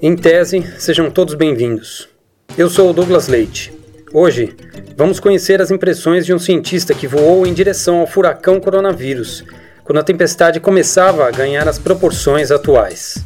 Em tese, sejam todos bem-vindos. Eu sou o Douglas Leite. Hoje, vamos conhecer as impressões de um cientista que voou em direção ao furacão coronavírus, quando a tempestade começava a ganhar as proporções atuais.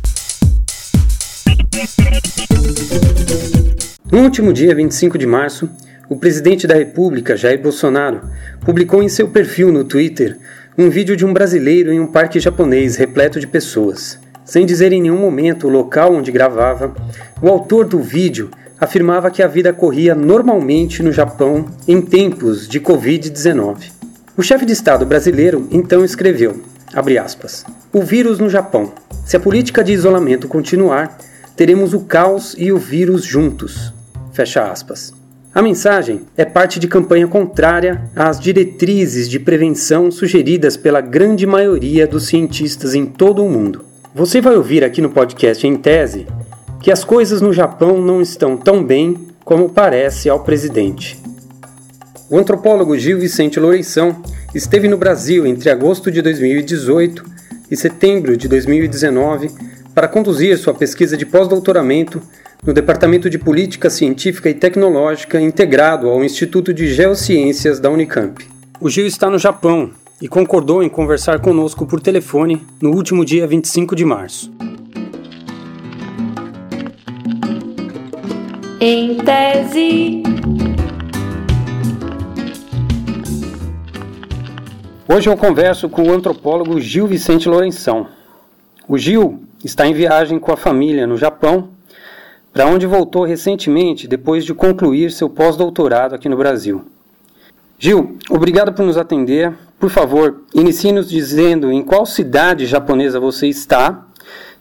No último dia 25 de março, o presidente da República, Jair Bolsonaro, publicou em seu perfil no Twitter um vídeo de um brasileiro em um parque japonês repleto de pessoas. Sem dizer em nenhum momento o local onde gravava, o autor do vídeo afirmava que a vida corria normalmente no Japão em tempos de Covid-19. O chefe de Estado brasileiro então escreveu, aspas, o vírus no Japão. Se a política de isolamento continuar, teremos o caos e o vírus juntos. Fecha aspas. A mensagem é parte de campanha contrária às diretrizes de prevenção sugeridas pela grande maioria dos cientistas em todo o mundo. Você vai ouvir aqui no podcast em tese que as coisas no Japão não estão tão bem como parece ao presidente. O antropólogo Gil Vicente Loureição esteve no Brasil entre agosto de 2018 e setembro de 2019 para conduzir sua pesquisa de pós-doutoramento no Departamento de Política Científica e Tecnológica integrado ao Instituto de Geociências da Unicamp. O Gil está no Japão e concordou em conversar conosco por telefone no último dia 25 de março. Em tese. Hoje eu converso com o antropólogo Gil Vicente Lourenção. O Gil está em viagem com a família no Japão, para onde voltou recentemente depois de concluir seu pós-doutorado aqui no Brasil. Gil, obrigado por nos atender. Por favor, inicie-nos dizendo em qual cidade japonesa você está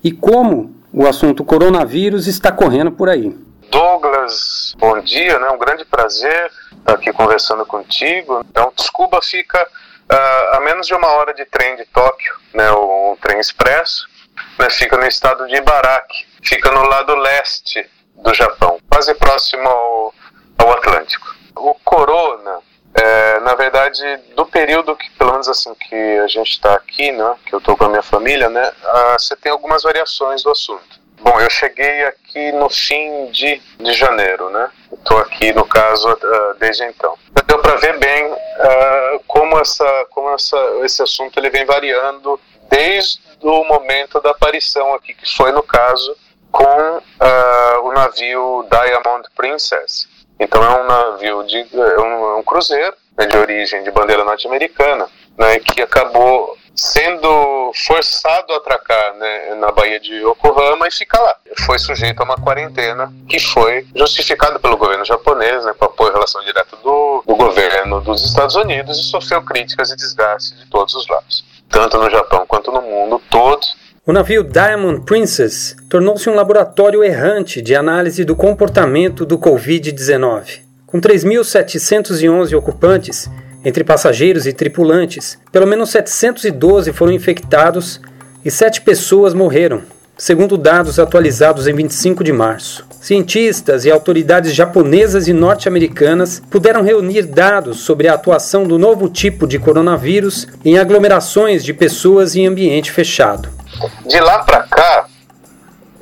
e como o assunto coronavírus está correndo por aí. Douglas, bom dia, né? Um grande prazer estar aqui conversando contigo. Então, Tsukuba fica uh, a menos de uma hora de trem de Tóquio, né? O, trem expresso, né? Fica no estado de Ibaraki, fica no lado leste do Japão, quase próximo ao, ao Atlântico. O corona é, na verdade, do período que, pelo menos assim, que a gente está aqui, né, que eu estou com a minha família, né, ah, você tem algumas variações do assunto. Bom, eu cheguei aqui no fim de, de janeiro, né? Estou aqui, no caso, uh, desde então. Deu para ver bem uh, como, essa, como essa, esse assunto ele vem variando desde o momento da aparição aqui, que foi, no caso, com uh, o navio Diamond Princess, então é um navio de é um, é um cruzeiro né, de origem de bandeira norte-americana, né, que acabou sendo forçado a atracar né, na Baía de Yokohama e ficar lá. Foi sujeito a uma quarentena que foi justificada pelo governo japonês, né, com apoio e relação direta do, do governo dos Estados Unidos e sofreu críticas e desgaste de todos os lados, tanto no Japão quanto no mundo todo. O navio Diamond Princess tornou-se um laboratório errante de análise do comportamento do Covid-19. Com 3.711 ocupantes, entre passageiros e tripulantes, pelo menos 712 foram infectados e 7 pessoas morreram, segundo dados atualizados em 25 de março. Cientistas e autoridades japonesas e norte-americanas puderam reunir dados sobre a atuação do novo tipo de coronavírus em aglomerações de pessoas em ambiente fechado. De lá para cá,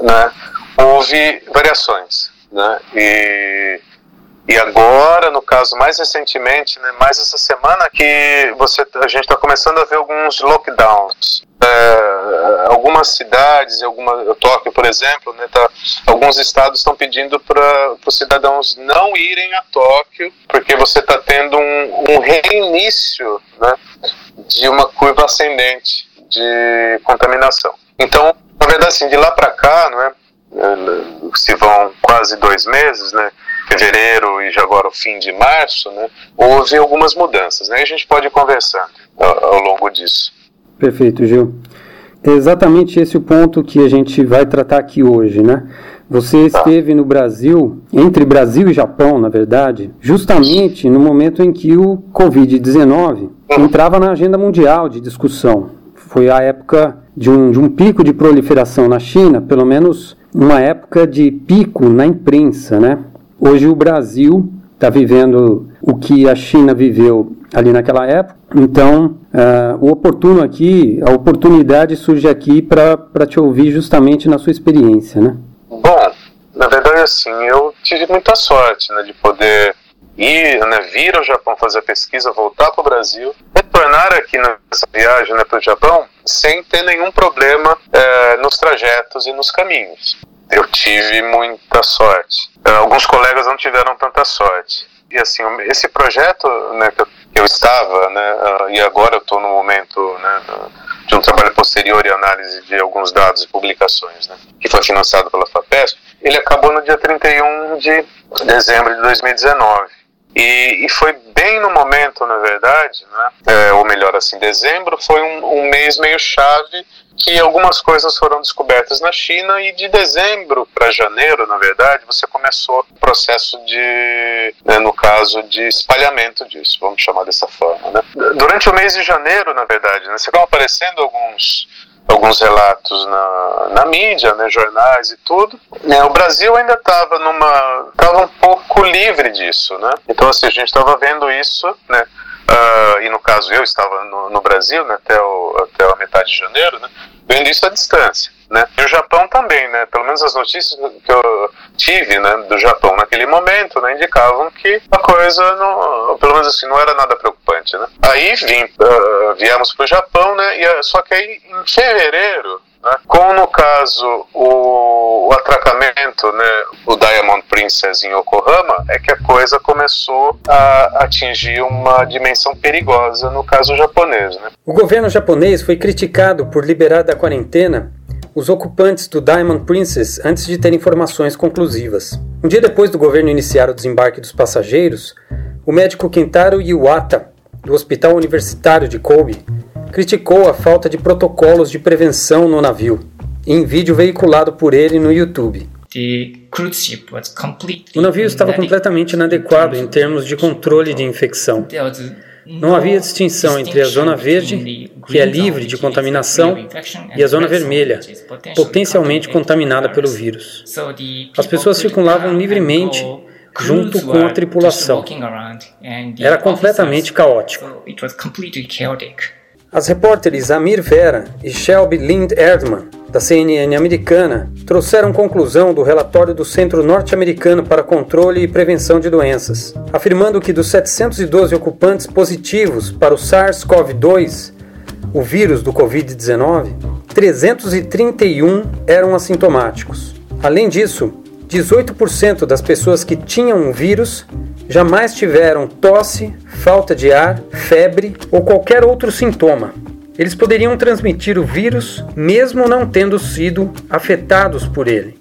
né, houve variações, né, e, e agora, no caso mais recentemente, né, mais essa semana que você, a gente está começando a ver alguns lockdowns. É, algumas cidades, alguma, Tóquio, por exemplo, né, tá, alguns estados estão pedindo para os cidadãos não irem a Tóquio, porque você está tendo um, um reinício né, de uma curva ascendente de contaminação. Então, na verdade, assim, de lá para cá, não é, se vão quase dois meses, né? Fevereiro e já agora o fim de março, né? Houve algumas mudanças, né? E a gente pode ir conversando ao, ao longo disso. Perfeito, Gil. É exatamente esse o ponto que a gente vai tratar aqui hoje, né? Você tá. esteve no Brasil, entre Brasil e Japão, na verdade, justamente no momento em que o Covid-19 uhum. entrava na agenda mundial de discussão foi a época de um, de um pico de proliferação na China, pelo menos uma época de pico na imprensa, né? Hoje o Brasil está vivendo o que a China viveu ali naquela época. Então, uh, o oportuno aqui, a oportunidade surge aqui para te ouvir justamente na sua experiência, né? Bom, na verdade, assim, eu tive muita sorte, né, de poder ir, né, vir ao Japão fazer a pesquisa, voltar para o Brasil, retornar aqui nessa viagem né, para o Japão sem ter nenhum problema é, nos trajetos e nos caminhos. Eu tive muita sorte. É, alguns colegas não tiveram tanta sorte. E assim, esse projeto né, que, eu, estava, né, uh, e agora eu estou no momento né, de um trabalho posterior e análise de alguns dados e publicações, né, que foi financiado pela FAPESP, ele acabou no dia 31 de dezembro de 2019. E, e, foi bem no momento, na verdade, né? É, ou melhor assim, dezembro foi um, um, mês meio chave que algumas coisas foram descobertas na China e de dezembro para janeiro, na verdade, você começou o processo de, né, no caso, de espalhamento disso, vamos chamar dessa forma. Né? Durante o mês de janeiro, na verdade, né, estavam aparecendo alguns alguns relatos na, na mídia, né, jornais e tudo. É, o Brasil ainda estava numa, estava um pouco livre disso, né? Então assim a gente estava vendo isso, né? Uh, e no caso eu estava no, no Brasil, né, até, o, até a metade de janeiro, né, vendo isso à distância. Né? E o Japão também, né? Pelo menos as notícias que eu tive, né, do Japão naquele momento, né, indicavam que a coisa, não, pelo menos assim, não era nada preocupante, né? Aí vim, uh, viemos para o Japão, né? E, só que aí em fevereiro né? Com, no caso, o, o, atracamento, né, o Diamond Princess em Yokohama, é que a coisa começou a atingir uma dimensão perigosa no caso japonês. Né? O governo japonês foi criticado por liberar da quarentena os ocupantes do Diamond Princess antes de ter informações conclusivas. Um dia depois do governo iniciar o desembarque dos passageiros, o médico Kentaro Iwata, do Hospital Universitário de Kobe, criticou a falta de protocolos de prevenção no navio, em vídeo veiculado por ele no YouTube. O navio estava completamente inadequado em termos de controle de infecção. Não havia distinção entre a zona verde, que é livre de contaminação, e a zona vermelha, potencialmente contaminada pelo vírus. As pessoas circulavam livremente junto com a tripulação. Era completamente caótico. As repórteres Amir Vera e Shelby Lind Erdman, da CNN americana, trouxeram conclusão do relatório do Centro Norte-Americano para Controle e Prevenção de Doenças, afirmando que dos 712 ocupantes positivos para o SARS-CoV-2, o vírus do Covid-19, 331 eram assintomáticos. Além disso, 18% das pessoas que tinham o vírus jamais tiveram tosse, falta de ar, febre ou qualquer outro sintoma. Eles poderiam transmitir o vírus mesmo não tendo sido afetados por ele.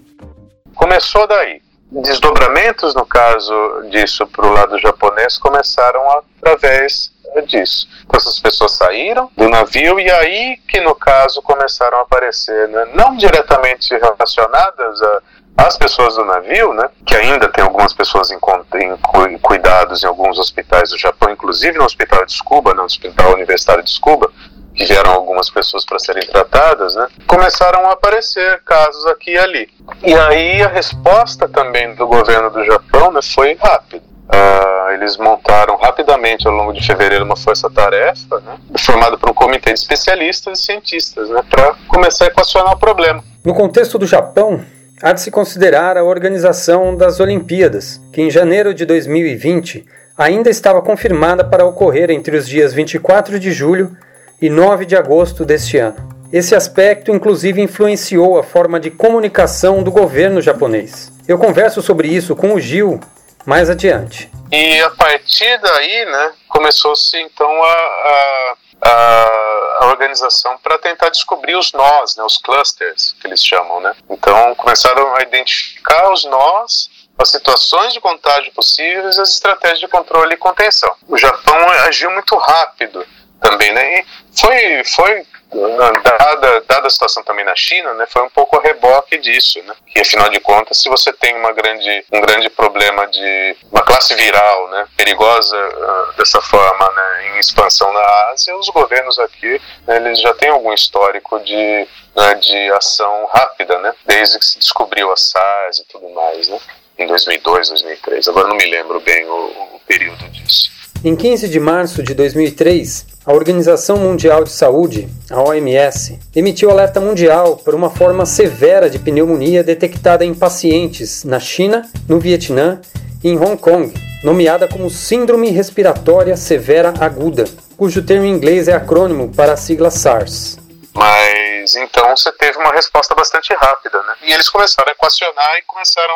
Começou daí. Desdobramentos, no caso disso, para o lado japonês, começaram através disso. Então, essas pessoas saíram do navio e aí que, no caso, começaram a aparecer, né? não diretamente relacionadas a as pessoas do navio, né, que ainda tem algumas pessoas em, em, cuidados em alguns hospitais do Japão, inclusive no hospital de Tsukuba, no hospital universitário de Tsukuba, que vieram algumas pessoas para serem tratadas, né, começaram a aparecer casos aqui e ali. E aí a resposta também do governo do Japão né, foi rápida. Uh, eles montaram rapidamente ao longo de fevereiro uma força-tarefa, né, formada por um comitê de especialistas e cientistas, né, para começar a equacionar o problema. No contexto do Japão, Há de se considerar a organização das Olimpíadas, que em janeiro de 2020 ainda estava confirmada para ocorrer entre os dias 24 de julho e 9 de agosto deste ano. Esse aspecto, inclusive, influenciou a forma de comunicação do governo japonês. Eu converso sobre isso com o Gil mais adiante. E a partir daí, né, começou-se então a, a a, a organização para tentar descobrir os nós, né, os clusters que eles chamam, né? Então começaram a identificar os nós, as situações de contágio possíveis, e as estratégias de controle e contenção. O Japão agiu muito rápido também, né? E foi foi dada, dada a situação também na China, né, foi um pouco a reboque disso, né, que afinal de contas, se você tem uma grande, um grande problema de uma classe viral, né, perigosa uh, dessa forma, né, em expansão na Ásia, os governos aqui, né, eles já têm algum histórico de, né, de ação rápida, né, desde que se descobriu a SARS e tudo mais, né, em 2002, 2003. Agora não me lembro bem o, o período disso. Em 15 de março de 2003, a Organização Mundial de Saúde, a OMS, emitiu alerta mundial por uma forma severa de pneumonia detectada em pacientes na China, no Vietnã e em Hong Kong, nomeada como Síndrome Respiratória Severa Aguda, cujo termo em inglês é acrônimo para a sigla SARS. Mas então você teve uma resposta bastante rápida, né? E eles começaram a equacionar e começaram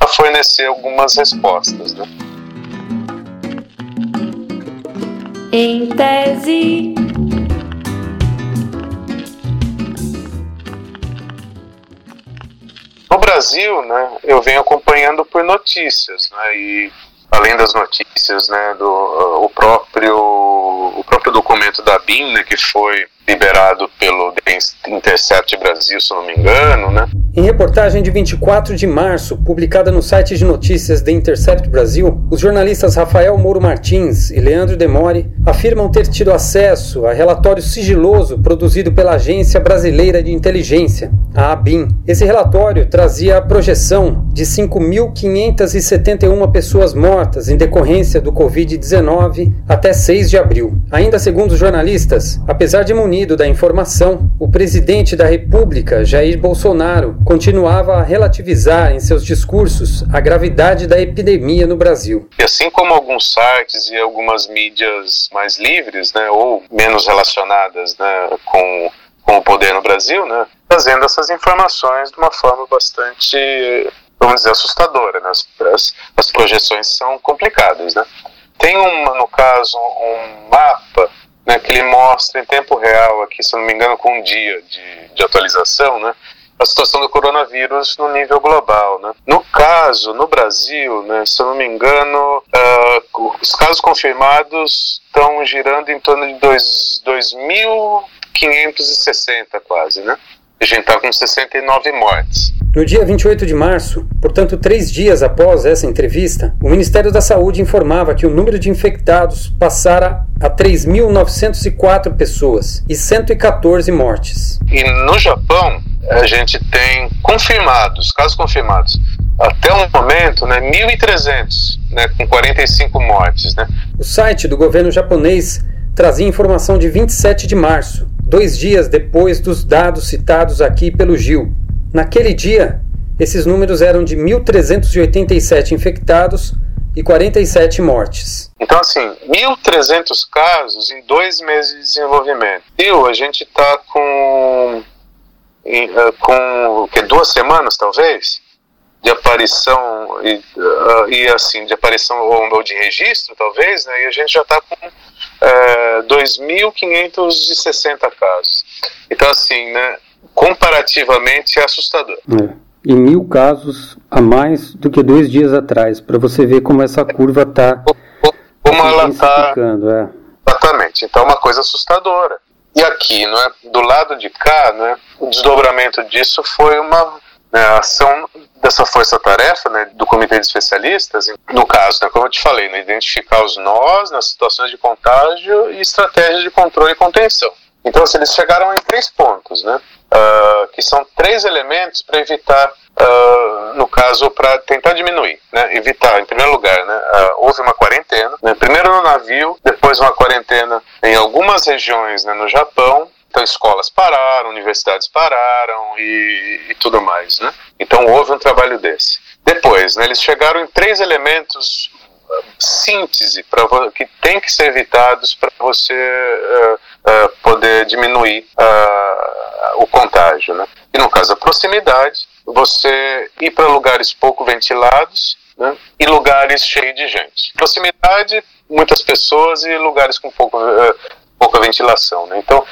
a, fornecer algumas respostas, né? Em tese. No Brasil, né, eu venho acompanhando por notícias, né, e além das notícias, né, do uh, o próprio o próprio documento da BIM, né, que foi liberado pelo Intercept Brasil, se não me engano, né? Em reportagem de 24 de março, publicada no site de notícias The Intercept Brasil, os jornalistas Rafael Mouro Martins e Leandro Demore afirmam ter tido acesso a relatório sigiloso produzido pela Agência Brasileira de Inteligência, a ABIN. Esse relatório trazia a projeção de 5.571 pessoas mortas em decorrência do Covid-19 até 6 de abril. Ainda segundo os jornalistas, apesar de munido da informação, o presidente da República, Jair Bolsonaro, continuava a relativizar em seus discursos a gravidade da epidemia no Brasil. E assim como alguns sites e algumas mídias mais livres, né, ou menos relacionadas né, com, com o poder no Brasil, né, trazendo essas informações de uma forma bastante, vamos dizer, assustadora. Né? As, as projeções são complicadas. Né? Tem, uma, no caso, um mapa né, que ele mostra em tempo real, aqui, se não me engano, com um dia de, de atualização, né, a situação do coronavírus no nível global. Né? No caso, no Brasil, né, se não me engano, uh, os casos confirmados estão girando em torno de 2.560 quase, né? A gente está com 69 mortes. No dia 28 de março, portanto três dias após essa entrevista, o Ministério da Saúde informava que o número de infectados passara a 3.904 pessoas e 114 mortes. E no Japão, a gente tem confirmados, casos confirmados, até o momento, né, 1.300, né, com 45 mortes. Né. O site do governo japonês trazia informação de 27 de março, dois dias depois dos dados citados aqui pelo Gil. Naquele dia, esses números eram de 1.387 infectados e 47 mortes. Então, assim, 1.300 casos em dois meses de desenvolvimento. E a gente está com, eh, com que, duas semanas, talvez, de aparição e, uh, e assim, de aparição ou, ou, de registro, talvez, né? E a gente já está com é, 2.560 casos. Então, assim, né? comparativamente é assustador. É. E mil casos a mais do que dois dias atrás, para você ver como essa curva está. Como ela está. É. Exatamente. Então é uma coisa assustadora. E aqui, não é, do lado de cá, né, o desdobramento disso foi uma né, ação dessa força-tarefa né, do comitê de especialistas, no caso, né, como eu te falei, né, identificar os nós nas situações de contágio e estratégias de controle e contenção. Então, assim, eles chegaram em três pontos, né? Uh, que são três elementos para evitar, uh, no caso, para tentar diminuir, né? Evitar, em primeiro lugar, né? Uh, houve uma quarentena, né? primeiro no navio, depois uma quarentena em algumas regiões né, no Japão, então escolas pararam, universidades pararam e, e, tudo mais, né? Então houve um trabalho desse. Depois, né, eles chegaram em três elementos síntese para que tem que ser evitados para você uh, uh, poder diminuir uh, o contágio, né? E no caso da proximidade, você ir para lugares pouco ventilados né? e lugares cheios de gente. Proximidade, muitas pessoas e lugares com pouco, pouca ventilação, né? Então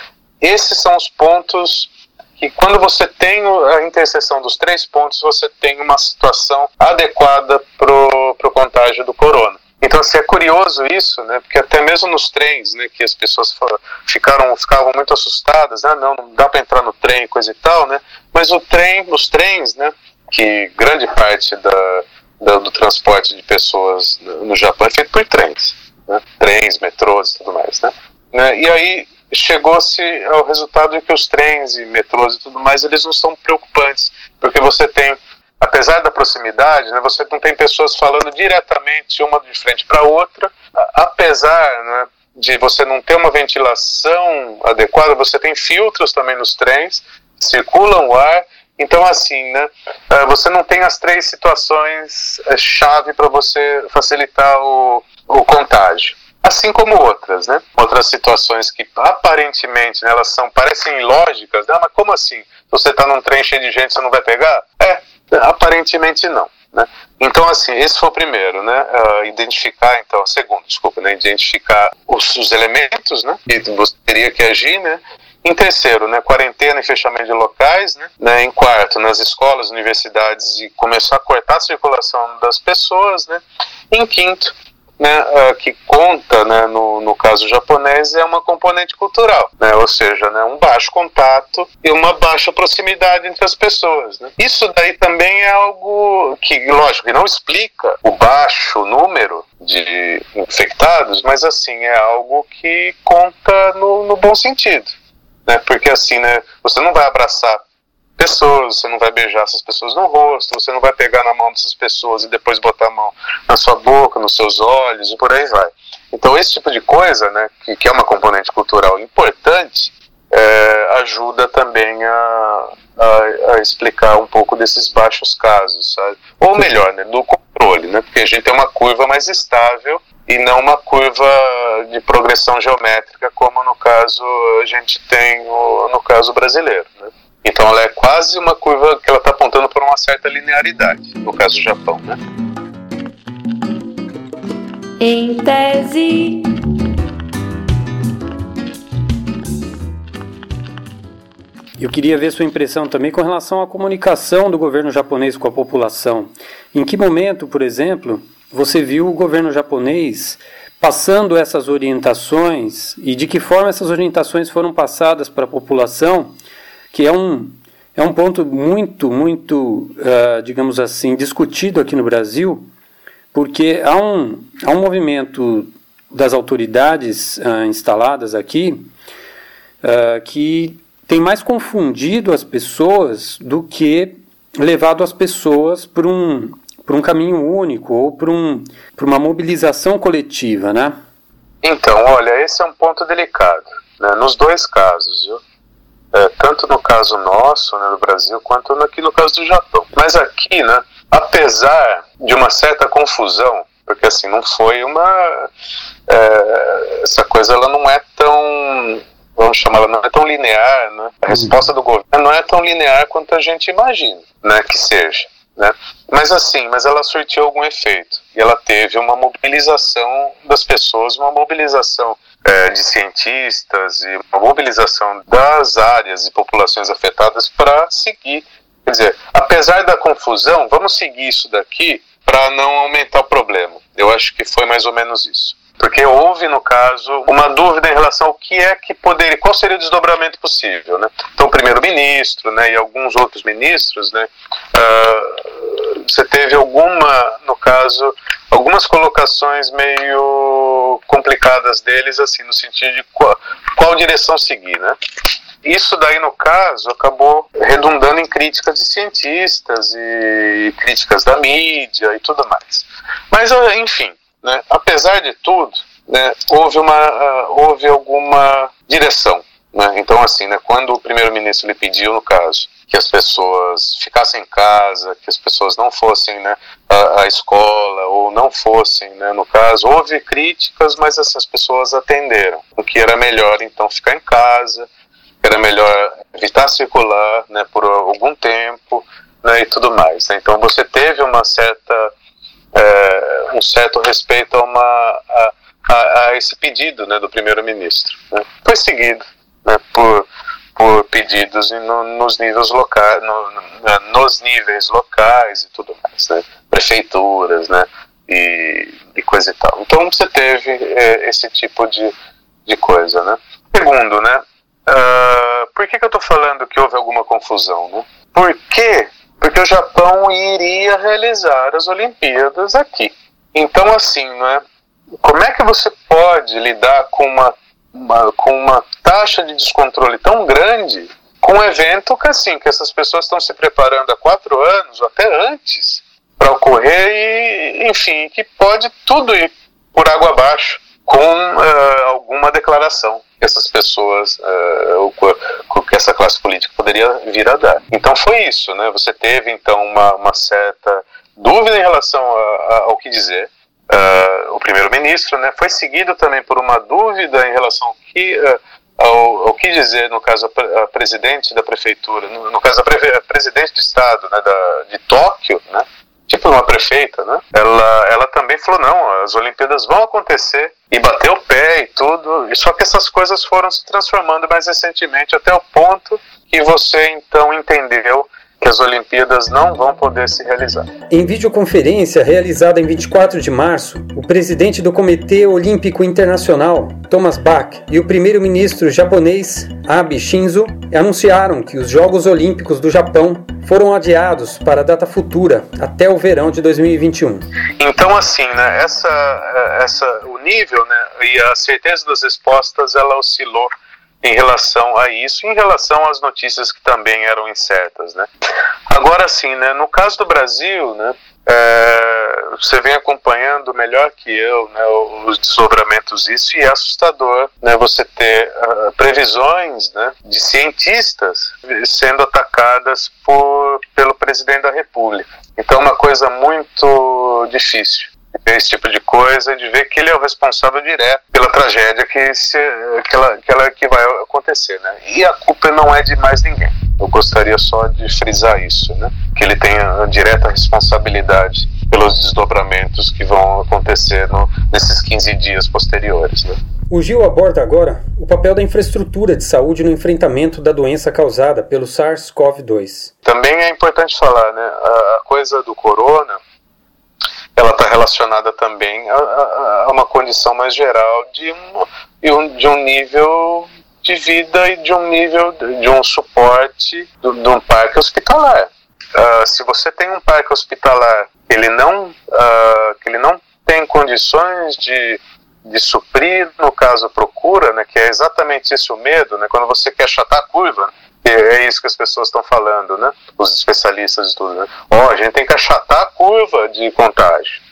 esses são os pontos que quando você tem a interseção dos três pontos, você tem uma situação adequada para o contágio do corona. Então, assim, é curioso isso, né? Porque até mesmo nos trens, né, que as pessoas ficaram, ficavam muito assustadas, né? Não, não dá para entrar no trem, coisa e tal, né? Mas o trem, os trens, né? Que grande parte da, da do transporte de pessoas no Japão é feito por trens, né? Trens, metrôs tudo mais, né? né? E aí chegou-se ao resultado de que os trens e metrôs e tudo mais, eles não são preocupantes, porque você tem, apesar da proximidade, né, você não tem pessoas falando diretamente uma de frente para outra, apesar né, de você não ter uma ventilação adequada, você tem filtros também nos trens, circulam o ar. Então, assim, né, é, você não tem as três situações é, chave para você facilitar o, o contágio assim como outras, né? Outras situações que aparentemente né, elas são parecem ilógicas, né? Mas como assim? Você está num trem cheio de gente, você não vai pegar? É, aparentemente não. Né? Então, assim, esse foi o primeiro, né? Uh, identificar, então, segundo, desculpa, né? Identificar os, os elementos, né? Que você teria que agir, né? Em terceiro, né, quarentena e fechamento de locais. Né, né, em quarto, nas escolas, universidades, e começar a cortar a circulação das pessoas. Né, em quinto, né, uh, que conta, né, no, no caso japonês, é uma componente cultural, né, ou seja, né, um baixo contato e uma baixa proximidade entre as pessoas. Né. Isso daí também é algo que, lógico, não explica o baixo número de infectados, mas assim, é algo que conta no, no bom sentido. Né, porque assim, né, você não vai abraçar pessoas, você não vai beijar essas pessoas no rosto, você não vai pegar na mão dessas pessoas e depois botar a mão na sua boca, nos seus olhos e por aí vai. Então esse tipo de coisa, né, que, que é uma componente cultural importante, é, ajuda também a, a, a, explicar um pouco desses baixos casos, sabe? Ou melhor, né, do controle, né, porque a gente tem uma curva mais estável e não uma curva de progressão geométrica como no caso a gente tem no, no caso brasileiro, né? Então ela é quase uma curva que ela está apontando para uma certa linearidade, no caso do Japão, né? Em tese. Eu queria ver sua impressão também com relação à comunicação do governo japonês com a população. Em que momento, por exemplo, você viu o governo japonês passando essas orientações e de que forma essas orientações foram passadas para a população que é um, é um ponto muito, muito, uh, digamos assim, discutido aqui no Brasil, porque há um, há um movimento das autoridades uh, instaladas aqui uh, que tem mais confundido as pessoas do que levado as pessoas para um, por um caminho único ou para um, uma mobilização coletiva, né? Então, olha, esse é um ponto delicado, né? nos dois casos, viu? É, tanto no caso nosso, né, no Brasil, quanto aqui no caso do Japão. Mas aqui, né, apesar de uma certa confusão, porque assim, não foi uma. É, essa coisa ela não é tão. Vamos chamar ela, não é tão linear, né? A resposta do governo não é tão linear quanto a gente imagina, né, que seja. Né? Mas assim, mas ela surtiu algum efeito e ela teve uma mobilização das pessoas, uma mobilização é, de cientistas e uma mobilização das áreas e populações afetadas para seguir. Quer dizer, apesar da confusão, vamos seguir isso daqui para não aumentar o problema. Eu acho que foi mais ou menos isso. Porque houve, no caso, uma dúvida em relação ao que é que poderia, qual seria o desdobramento possível, né? Então, o primeiro-ministro, né, e alguns outros ministros, né, uh, você teve alguma, no caso, algumas colocações meio complicadas deles, assim, no sentido de qual, qual direção seguir, né? Isso daí, no caso, acabou redundando em críticas de cientistas e críticas da mídia e tudo mais. Mas, enfim, né, apesar de tudo, né, houve, uma, uh, houve alguma direção. Né? Então, assim, né, quando o primeiro-ministro lhe pediu, no caso, que as pessoas ficassem em casa, que as pessoas não fossem né, à, à escola ou não fossem, né, no caso, houve críticas, mas essas pessoas atenderam. O que era melhor, então, ficar em casa, era melhor evitar circular né, por algum tempo né, e tudo mais. Né? Então, você teve uma certa, é, um certo respeito a, uma, a, a, a esse pedido né, do primeiro-ministro. Né? Foi seguido né, por por pedidos no, nos níveis locais, no, nos níveis locais e tudo mais, né? prefeituras, né? E, e coisa e tal. Então você teve é, esse tipo de, de coisa, né? Segundo, né? Uh, por que, que eu estou falando que houve alguma confusão, né? Por quê? Porque o Japão iria realizar as Olimpíadas aqui. Então, assim, né? Como é que você pode lidar com uma uma, com uma taxa de descontrole tão grande com um evento que assim que essas pessoas estão se preparando há quatro anos ou até antes para ocorrer e enfim que pode tudo ir por água abaixo com uh, alguma declaração que essas pessoas, uh, que essa classe política poderia vir a dar. Então foi isso, né? Você teve então uma, uma certa dúvida em relação a, a, ao que dizer. Uh, o primeiro-ministro, né? Foi seguido também por uma dúvida em relação ao que ao, ao, que dizer, no caso, a presidente da prefeitura, no, no caso, a, pre, a, presidente do estado né, da, de Tóquio, né, tipo uma prefeita, né, ela, ela também falou, não, as Olimpíadas vão acontecer, e bateu o pé e tudo, e só que essas coisas foram se transformando mais recentemente, até o ponto que você, então, entendeu que as Olimpíadas não vão poder se realizar. Em videoconferência realizada em 24 de março, o presidente do Comitê Olímpico Internacional, Thomas Bach, e o primeiro-ministro japonês, Abe Shinzo, anunciaram que os Jogos Olímpicos do Japão foram adiados para a data futura, até o verão de 2021. Então, assim, né, essa, essa, o nível né, e a certeza das respostas, ela oscilou em relação a isso, em relação às notícias que também eram incertas, né? Agora sim, né, no caso do Brasil, né, é, você vem acompanhando melhor que eu né, os desdobramentos disso e é assustador né, você ter uh, previsões né, de cientistas sendo atacadas por, pelo presidente da República. Então uma coisa muito difícil esse tipo de coisa, de ver que ele é o responsável direto pela tragédia que, se, que, ela, que, vai acontecer, né? E a culpa não é de mais ninguém. Eu gostaria só de frisar isso, né? Que ele tem a direta responsabilidade pelos desdobramentos que vão acontecer no, nesses 15 dias posteriores, né? O Gil aborda agora o papel da infraestrutura de saúde no enfrentamento da doença causada pelo SARS-CoV-2. Também é importante falar, né? A coisa do corona, ela está relacionada também a, a, a, uma condição mais geral de um, de um nível de vida e de um nível de um suporte de, um parque hospitalar. Uh, se você tem um parque hospitalar ele não uh, que ele não tem condições de, de suprir no caso procura, né, que é exatamente esse o medo, né, quando você quer achatar a curva, é isso que as pessoas estão falando, né? Os especialistas e tudo, né? Ó, oh, a gente tem que achatar a curva de contágio,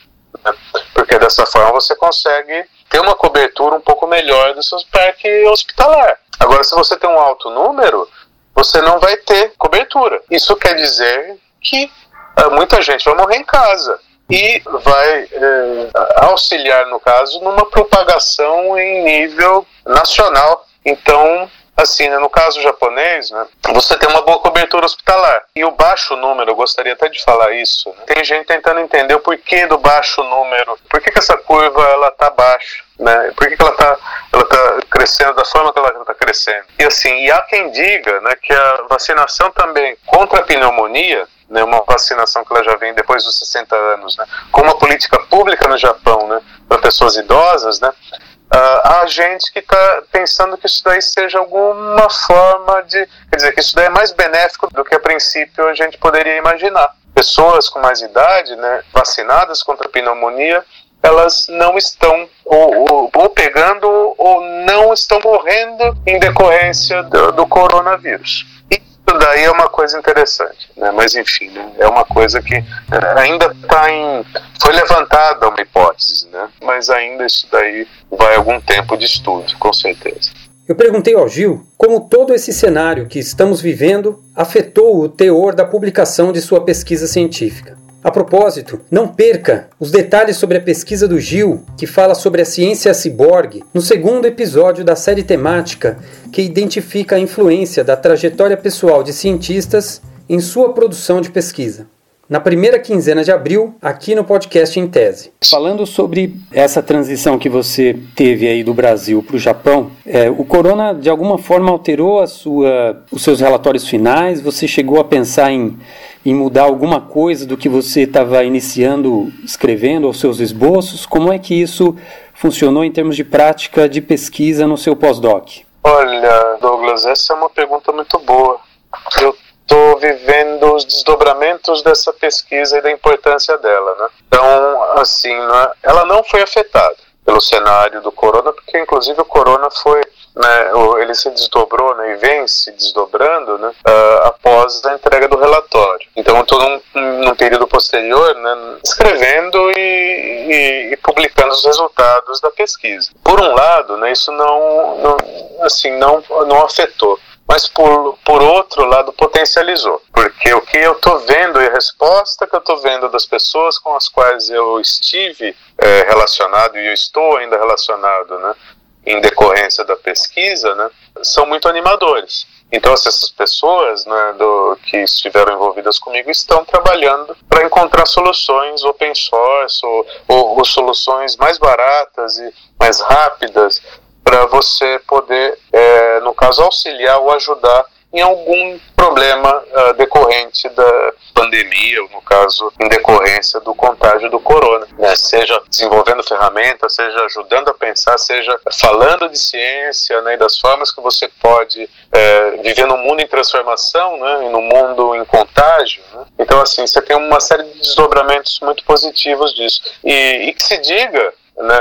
né? porque dessa forma você consegue ter uma cobertura um pouco melhor do seu parque hospitalar. Agora, se você tem um alto número, você não vai ter cobertura. Isso quer dizer que uh, muita gente vai morrer em casa e vai uh, auxiliar, no caso, numa propagação em nível nacional. Então, assim, né, no caso japonês, né, você tem uma boa cobertura hospitalar. E o baixo número, eu gostaria até de falar isso, né, tem gente tentando entender o porquê do baixo número, por que, que essa curva ela tá baixa, né, por que, que ela está ela tá crescendo da forma que ela está crescendo. E assim, e há quem diga né, que a vacinação também contra a pneumonia, né, uma vacinação que ela já vem depois dos 60 anos, né, com uma política pública no Japão, né, para pessoas idosas, né, Uh, há gente que está pensando que isso daí seja alguma forma de. Quer dizer, que isso daí é mais benéfico do que a princípio a gente poderia imaginar. Pessoas com mais idade, né, vacinadas contra pneumonia, elas não estão ou, ou estão morrendo em decorrência do, do coronavírus. Isso daí é uma coisa interessante, né? mas enfim, né? é uma coisa que é, ainda está em. Foi levantada uma hipótese, né? mas ainda isso daí vai algum tempo de estudo, com certeza. Eu perguntei ao Gil como todo esse cenário que estamos vivendo afetou o teor da publicação de sua pesquisa científica. A propósito, não perca os detalhes sobre a pesquisa do Gil, que fala sobre a ciência ciborgue, no segundo episódio da série temática que identifica a influência da trajetória pessoal de cientistas em sua produção de pesquisa. Na primeira quinzena de abril, aqui no podcast em tese. Falando sobre essa transição que você teve aí do Brasil para o Japão, é, o corona de alguma forma alterou sua, os seus relatórios finais? Você chegou a pensar em em mudar alguma coisa do que você estava iniciando escrevendo, os seus esboços? Como é que isso funcionou em termos de prática de pesquisa no seu pós-doc? Olha, Douglas, essa é uma pergunta muito boa. Eu estou vivendo os desdobramentos dessa pesquisa e da importância dela, né? Então, assim, né, ela não foi afetada pelo cenário do corona, porque inclusive o corona foi né, ele se desdobrou né, e vem se desdobrando né, uh, após a entrega do relatório. Então, estou num, num, período posterior né, escrevendo e, e, e, publicando os resultados da pesquisa. Por um lado, né, isso não, não, assim, não, não afetou mas por, por outro lado potencializou, porque o que eu estou vendo e a resposta que eu estou vendo das pessoas com as quais eu estive é, relacionado e eu estou ainda relacionado, né, em decorrência da pesquisa, né, são muito animadores. Então, essas pessoas né, do, que estiveram envolvidas comigo estão trabalhando para encontrar soluções open source ou, ou, ou, soluções mais baratas e mais rápidas para você poder, é, no caso, auxiliar ou ajudar em algum problema uh, decorrente da pandemia, ou no caso, em decorrência do contágio do corona. Né? Seja desenvolvendo ferramentas, seja ajudando a pensar, seja falando de ciência né, e das formas que você pode é, viver num mundo em transformação, né, e num mundo em contágio. Né? Então, assim, você tem uma série de desdobramentos muito positivos disso. E, e que se diga né?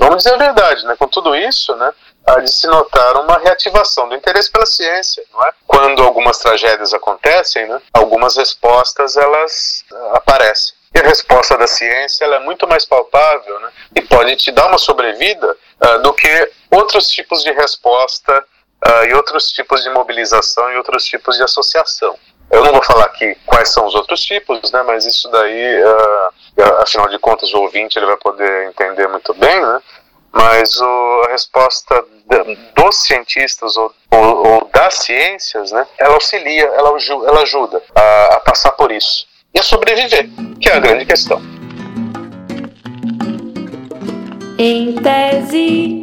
Vamos dizer a verdade, né? com tudo isso, né, há de se notar uma reativação do interesse pela ciência. Não é? Quando algumas tragédias acontecem, né, algumas respostas elas aparecem. E a resposta da ciência ela é muito mais palpável né, e pode te dar uma sobrevida uh, do que outros tipos de resposta uh, e outros tipos de mobilização e outros tipos de associação. Eu não vou falar aqui quais são os outros tipos, né, mas isso daí, uh, afinal de contas, o ouvinte ele vai poder entender muito bem, né? Mas o, a resposta dos cientistas ou, ou, ou, das ciências, né, ela auxilia, ela, ela ajuda a, a passar por isso e a sobreviver, que é a grande questão. Em tese.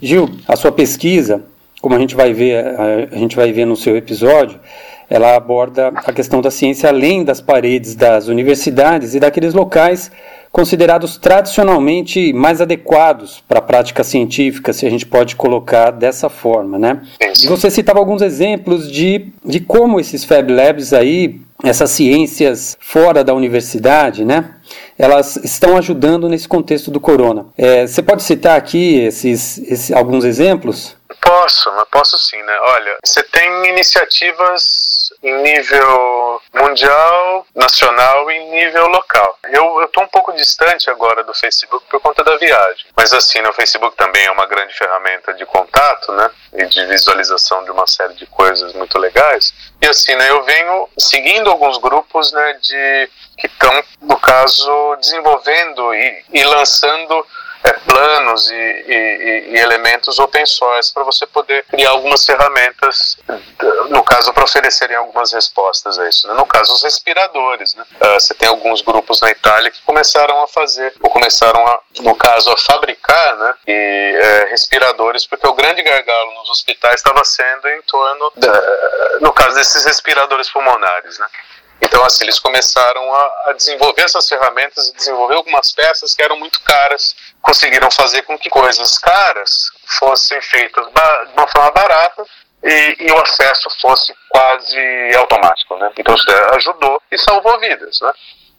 Gil, a sua pesquisa, como a gente vai ver, a gente vai ver no seu episódio, ela aborda a questão da ciência além das paredes das universidades e daqueles locais considerados tradicionalmente mais adequados para a prática científica, se a gente pode colocar dessa forma, né? E você citava alguns exemplos de, de como esses Fab Labs aí, essas ciências fora da universidade, né? Elas estão ajudando nesse contexto do corona. É, você pode citar aqui esses, esses alguns exemplos? Posso, posso sim, né? Olha, você tem iniciativas em nível mundial, nacional e nível local. Eu estou um pouco distante agora do Facebook por conta da viagem, mas assim, no Facebook também é uma grande ferramenta de contato, né? E de visualização de uma série de coisas muito legais. E assim, né? Eu venho seguindo alguns grupos, né? De que estão, no caso, desenvolvendo e, e lançando é, planos e, e, e, elementos open source para você poder criar algumas ferramentas, no caso, para oferecerem algumas respostas a isso. Né? No caso, os respiradores. Né? Uh, você tem alguns grupos na Itália que começaram a fazer, ou começaram, a, no caso, a fabricar né? e, é, respiradores, porque o grande gargalo nos hospitais estava sendo em torno, da, no caso desses respiradores pulmonares. Né? Então, assim, eles começaram a, a, desenvolver essas ferramentas e desenvolver algumas peças que eram muito caras. Conseguiram fazer com que coisas caras fossem feitas de uma forma barata e, e, o acesso fosse quase automático, né? Então, isso ajudou e salvou vidas, né?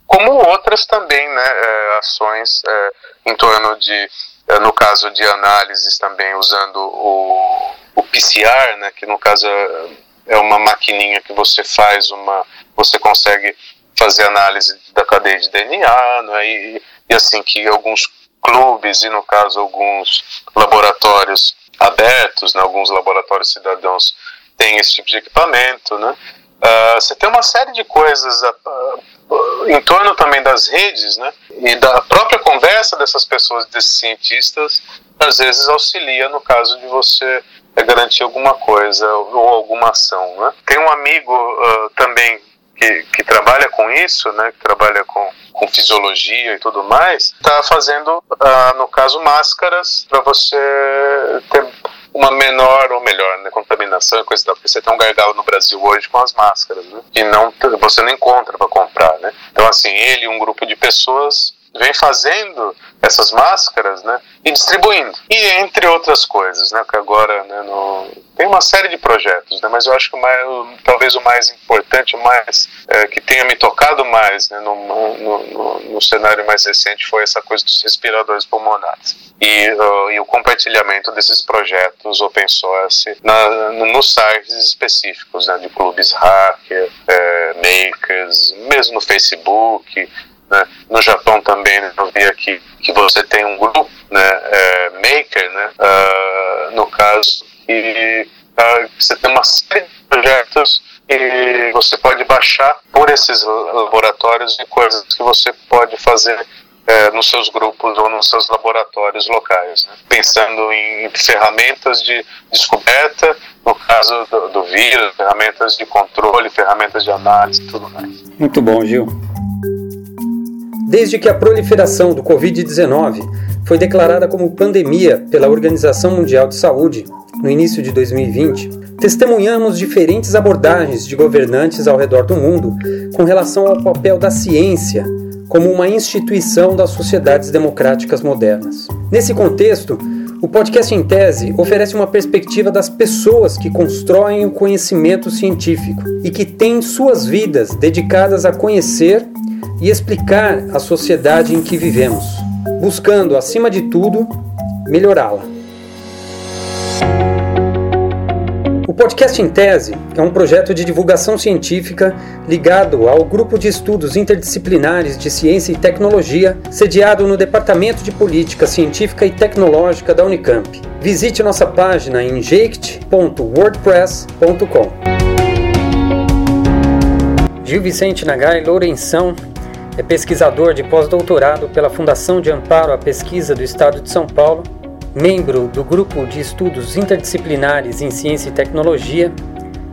Como outras também, né? É, ações é, em torno de, é, no caso de análises também usando o, o PCR, né? Que no caso é, é uma maquininha que você faz uma você consegue fazer análise da cadeia de DNA, né, e, e assim que alguns clubes e no caso alguns laboratórios abertos, né, alguns laboratórios cidadãos têm esse tipo de equipamento, né? Uh, você tem uma série de coisas uh, uh, em torno também das redes, né? E da própria conversa dessas pessoas, desses cientistas, às vezes auxilia no caso de você garantir alguma coisa ou alguma ação, né? Tem um amigo também que, que trabalha com isso, né, que trabalha com, com fisiologia e tudo mais, está fazendo, ah, no caso, máscaras para você ter uma menor ou melhor né, contaminação e coisa tal, porque você tem um gargalo no Brasil hoje com as máscaras, né, e não, você não encontra para comprar, né. Então, assim, ele e um grupo de pessoas vem fazendo essas máscaras, né, e distribuindo. E entre outras coisas, né, que agora, né, no, uma série de projetos, né, mas eu acho que o mais, talvez o mais importante, o mais é, que tenha me tocado mais, né, no, no, no, no, cenário mais recente foi essa coisa dos respiradores pulmonares e, uh, e o compartilhamento desses projetos open source na, nos sites específicos, né, de clubes hacker, é, makers, mesmo no Facebook, né? No Japão também né, eu vi aqui que você tem um grupo, né, é, maker, né, uh, no caso, e uh, você tem uma série de projetos e você pode baixar por esses laboratórios e coisas que você pode fazer é, nos seus grupos ou nos seus laboratórios locais, né? pensando em ferramentas de descoberta, no caso do, do vírus, ferramentas de controle, ferramentas de análise e tudo mais. Muito bom, Gil. Desde que a proliferação do Covid-19 foi declarada como pandemia pela Organização Mundial de Saúde no início de 2020, testemunhamos diferentes abordagens de governantes ao redor do mundo com relação ao papel da ciência como uma instituição das sociedades democráticas modernas. Nesse contexto, o podcast em tese oferece uma perspectiva das pessoas que constroem o conhecimento científico e que têm suas vidas dedicadas a conhecer e explicar a sociedade em que vivemos, buscando, acima de tudo, melhorá-la. Podcast em tese é um projeto de divulgação científica ligado ao grupo de estudos interdisciplinares de ciência e tecnologia, sediado no Departamento de Política Científica e Tecnológica da Unicamp. Visite nossa página em ject.wordpress.com. Gil Vicente Nagai Lourenção é pesquisador de pós-doutorado pela Fundação de Amparo à Pesquisa do Estado de São Paulo, membro do Grupo de Estudos Interdisciplinares em Ciência e Tecnologia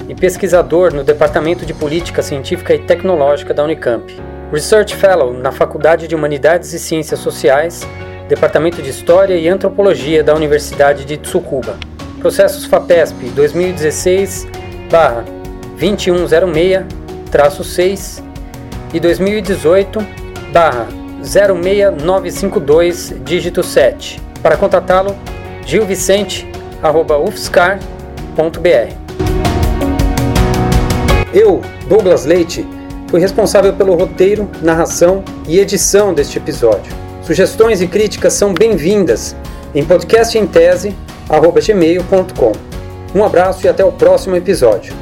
e pesquisador no Departamento de Política Científica e Tecnológica da Unicamp. Research Fellow na Faculdade de Humanidades e Ciências Sociais, Departamento de História e Antropologia da Universidade de Tsukuba. Processos FAPESP 2016-2106-6 e 2018 barra 06952 dígito 7. Para contatá-lo, gilvicente.ufscar.br. Eu, Douglas Leite, fui responsável pelo roteiro, narração e edição deste episódio. Sugestões e críticas são bem-vindas em podcastintese.gmail.com. Um abraço e até o próximo episódio.